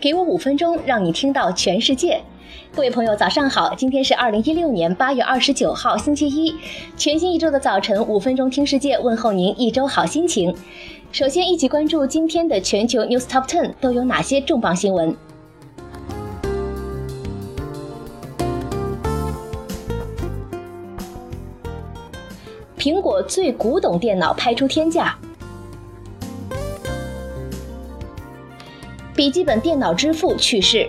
给我五分钟，让你听到全世界。各位朋友，早上好！今天是二零一六年八月二十九号，星期一。全新一周的早晨，五分钟听世界，问候您一周好心情。首先，一起关注今天的全球 News Top Ten 都有哪些重磅新闻。苹果最古董电脑拍出天价。笔记本电脑之父去世。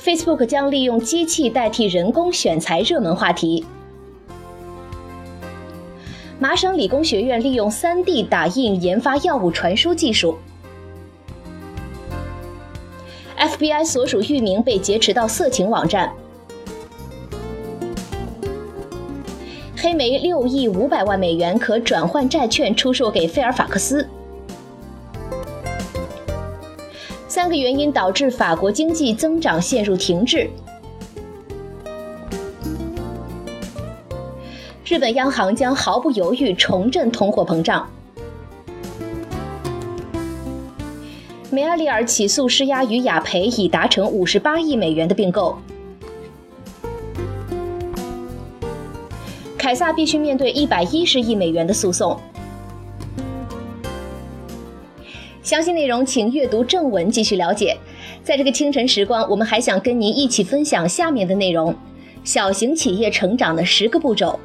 Facebook 将利用机器代替人工选材热门话题。麻省理工学院利用 3D 打印研发药物传输技术。FBI 所属域名被劫持到色情网站。黑莓六亿五百万美元可转换债券出售给费尔法克斯。三个原因导致法国经济增长陷入停滞。日本央行将毫不犹豫重振通货膨胀。梅阿里尔起诉施压于雅培，已达成五十八亿美元的并购。凯撒必须面对一百一十亿美元的诉讼。详细内容请阅读正文继续了解。在这个清晨时光，我们还想跟您一起分享下面的内容：小型企业成长的十个步骤。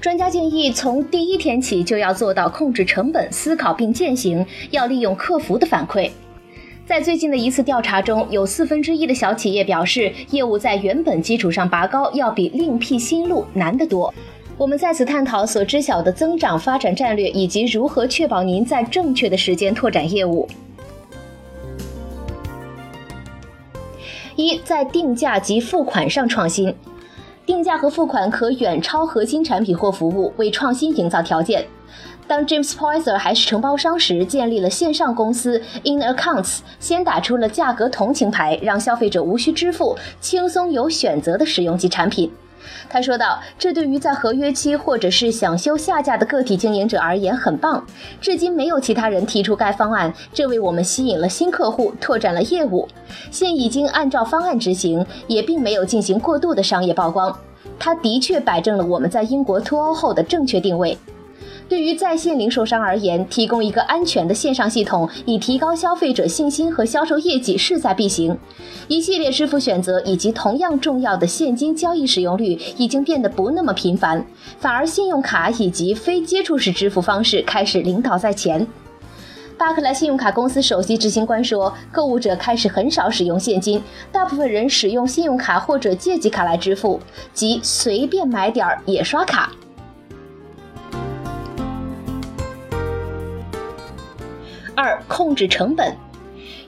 专家建议，从第一天起就要做到控制成本、思考并践行，要利用客服的反馈。在最近的一次调查中，有四分之一的小企业表示，业务在原本基础上拔高要比另辟新路难得多。我们在此探讨所知晓的增长发展战略，以及如何确保您在正确的时间拓展业务。一，在定价及付款上创新，定价和付款可远超核心产品或服务，为创新营造条件。当 James Poyser 还是承包商时，建立了线上公司 In Accounts，先打出了价格同情牌，让消费者无需支付，轻松有选择的使用其产品。他说道：“这对于在合约期或者是想休下架的个体经营者而言很棒。至今没有其他人提出该方案，这为我们吸引了新客户，拓展了业务。现已经按照方案执行，也并没有进行过度的商业曝光。他的确摆正了我们在英国脱欧后的正确定位。”对于在线零售商而言，提供一个安全的线上系统，以提高消费者信心和销售业绩势在必行。一系列支付选择以及同样重要的现金交易使用率已经变得不那么频繁，反而信用卡以及非接触式支付方式开始领导在前。巴克莱信用卡公司首席执行官说：“购物者开始很少使用现金，大部分人使用信用卡或者借记卡来支付，即随便买点儿也刷卡。”二、控制成本。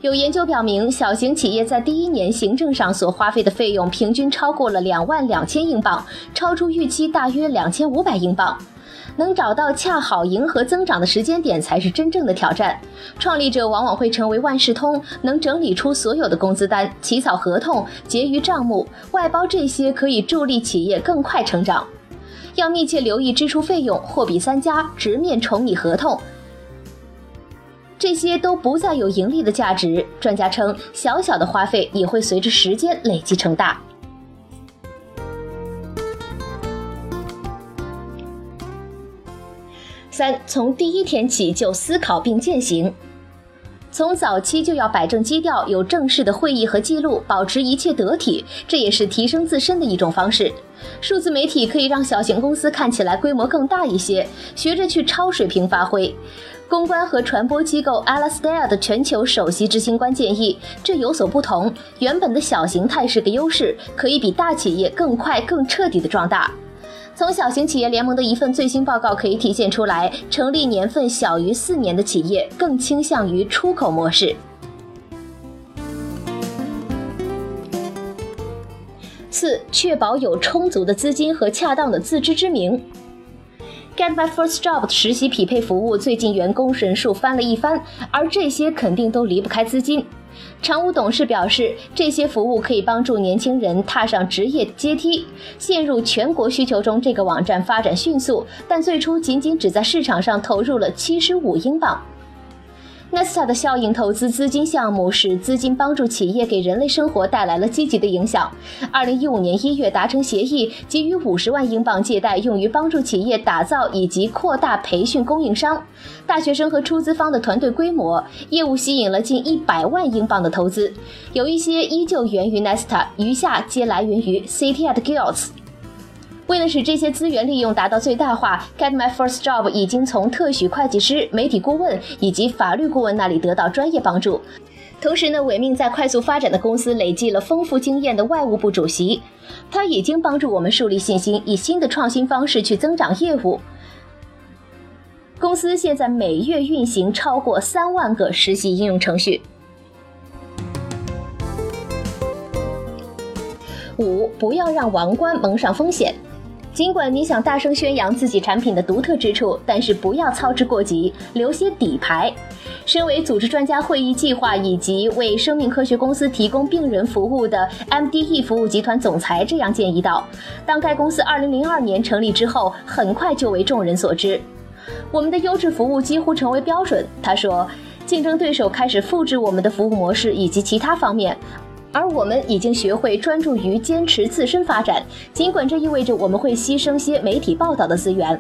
有研究表明，小型企业在第一年行政上所花费的费用平均超过了两万两千英镑，超出预期大约两千五百英镑。能找到恰好迎合增长的时间点才是真正的挑战。创立者往往会成为万事通，能整理出所有的工资单、起草合同、结余账目、外包这些，可以助力企业更快成长。要密切留意支出费用、货比三家、直面重拟合同。这些都不再有盈利的价值。专家称，小小的花费也会随着时间累积成大。三，从第一天起就思考并践行，从早期就要摆正基调，有正式的会议和记录，保持一切得体，这也是提升自身的一种方式。数字媒体可以让小型公司看起来规模更大一些，学着去超水平发挥。公关和传播机构 Alastair 的全球首席执行官建议，这有所不同。原本的小形态是个优势，可以比大企业更快、更彻底的壮大。从小型企业联盟的一份最新报告可以体现出来，成立年份小于四年的企业更倾向于出口模式。四、确保有充足的资金和恰当的自知之明。Get My First Job 的实习匹配服务最近员工人数翻了一番，而这些肯定都离不开资金。常务董事表示，这些服务可以帮助年轻人踏上职业阶梯。陷入全国需求中，这个网站发展迅速，但最初仅仅只在市场上投入了七十五英镑。Nesta 的效应投资资金项目使资金帮助企业给人类生活带来了积极的影响。二零一五年一月达成协议，给予五十万英镑借贷，用于帮助企业打造以及扩大培训供应商、大学生和出资方的团队规模。业务吸引了近一百万英镑的投资，有一些依旧源于 Nesta，余下皆来源于 City at Guilds。为了使这些资源利用达到最大化，Get My First Job 已经从特许会计师、媒体顾问以及法律顾问那里得到专业帮助。同时呢，伟命在快速发展的公司累积了丰富经验的外务部主席，他已经帮助我们树立信心，以新的创新方式去增长业务。公司现在每月运行超过三万个实习应用程序。五，不要让王冠蒙上风险。尽管你想大声宣扬自己产品的独特之处，但是不要操之过急，留些底牌。身为组织专家会议计划以及为生命科学公司提供病人服务的 MDE 服务集团总裁这样建议道：“当该公司2002年成立之后，很快就为众人所知。我们的优质服务几乎成为标准。”他说：“竞争对手开始复制我们的服务模式以及其他方面。”而我们已经学会专注于坚持自身发展，尽管这意味着我们会牺牲些媒体报道的资源。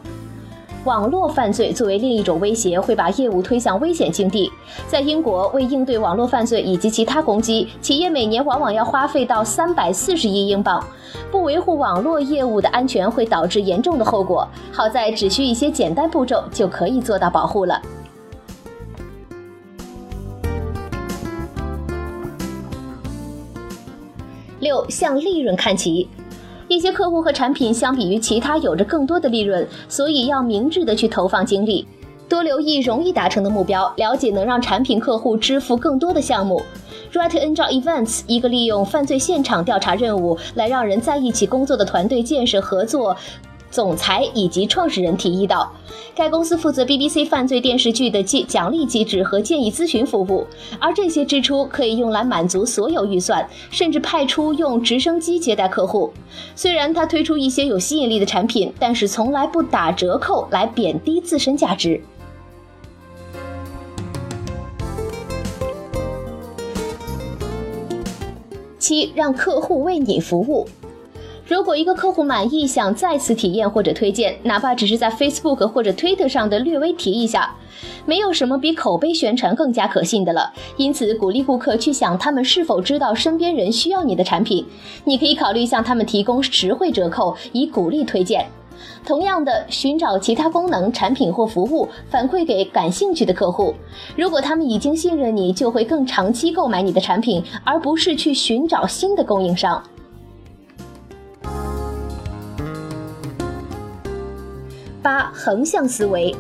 网络犯罪作为另一种威胁，会把业务推向危险境地。在英国，为应对网络犯罪以及其他攻击，企业每年往往要花费到三百四十亿英镑。不维护网络业务的安全会导致严重的后果。好在只需一些简单步骤就可以做到保护了。六向利润看齐，一些客户和产品相比于其他有着更多的利润，所以要明智的去投放精力，多留意容易达成的目标，了解能让产品客户支付更多的项目。Write and Draw Events，一个利用犯罪现场调查任务来让人在一起工作的团队建设合作。总裁以及创始人提议道，该公司负责 BBC 犯罪电视剧的奖奖励机制和建议咨询服务，而这些支出可以用来满足所有预算，甚至派出用直升机接待客户。虽然他推出一些有吸引力的产品，但是从来不打折扣来贬低自身价值。七，让客户为你服务。如果一个客户满意，想再次体验或者推荐，哪怕只是在 Facebook 或者 Twitter 上的略微提一下，没有什么比口碑宣传更加可信的了。因此，鼓励顾客去想他们是否知道身边人需要你的产品。你可以考虑向他们提供实惠折扣，以鼓励推荐。同样的，寻找其他功能、产品或服务反馈给感兴趣的客户。如果他们已经信任你，就会更长期购买你的产品，而不是去寻找新的供应商。八横向思维，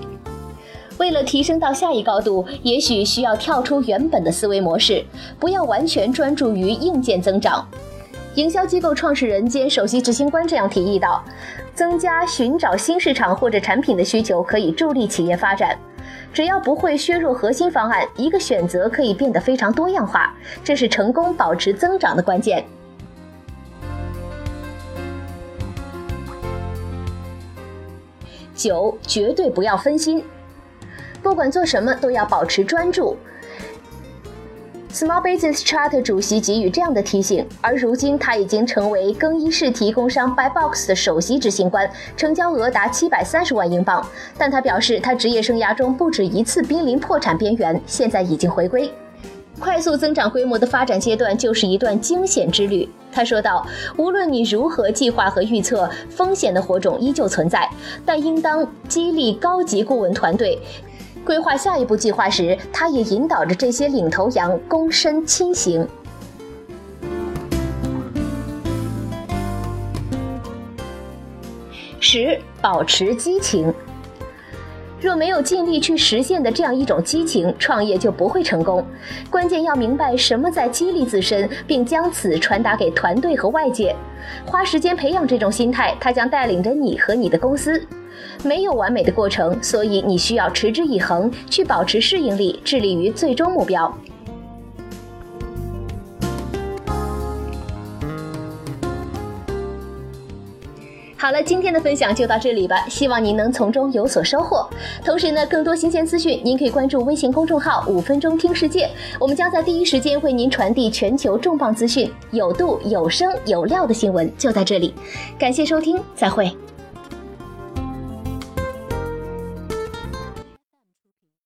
为了提升到下一高度，也许需要跳出原本的思维模式，不要完全专注于硬件增长。营销机构创始人兼首席执行官这样提议道：“增加寻找新市场或者产品的需求，可以助力企业发展。只要不会削弱核心方案，一个选择可以变得非常多样化，这是成功保持增长的关键。”九，绝对不要分心，不管做什么都要保持专注。Small Business Charter 主席给予这样的提醒，而如今他已经成为更衣室提供商 b y b o x 的首席执行官，成交额达七百三十万英镑。但他表示，他职业生涯中不止一次濒临破产边缘，现在已经回归。快速增长规模的发展阶段就是一段惊险之旅，他说道。无论你如何计划和预测，风险的火种依旧存在，但应当激励高级顾问团队规划下一步计划时，他也引导着这些领头羊躬身亲行。十，保持激情。若没有尽力去实现的这样一种激情，创业就不会成功。关键要明白什么在激励自身，并将此传达给团队和外界。花时间培养这种心态，它将带领着你和你的公司。没有完美的过程，所以你需要持之以恒，去保持适应力，致力于最终目标。好了，今天的分享就到这里吧，希望您能从中有所收获。同时呢，更多新鲜资讯，您可以关注微信公众号“五分钟听世界”，我们将在第一时间为您传递全球重磅资讯，有度、有声、有料的新闻就在这里。感谢收听，再会。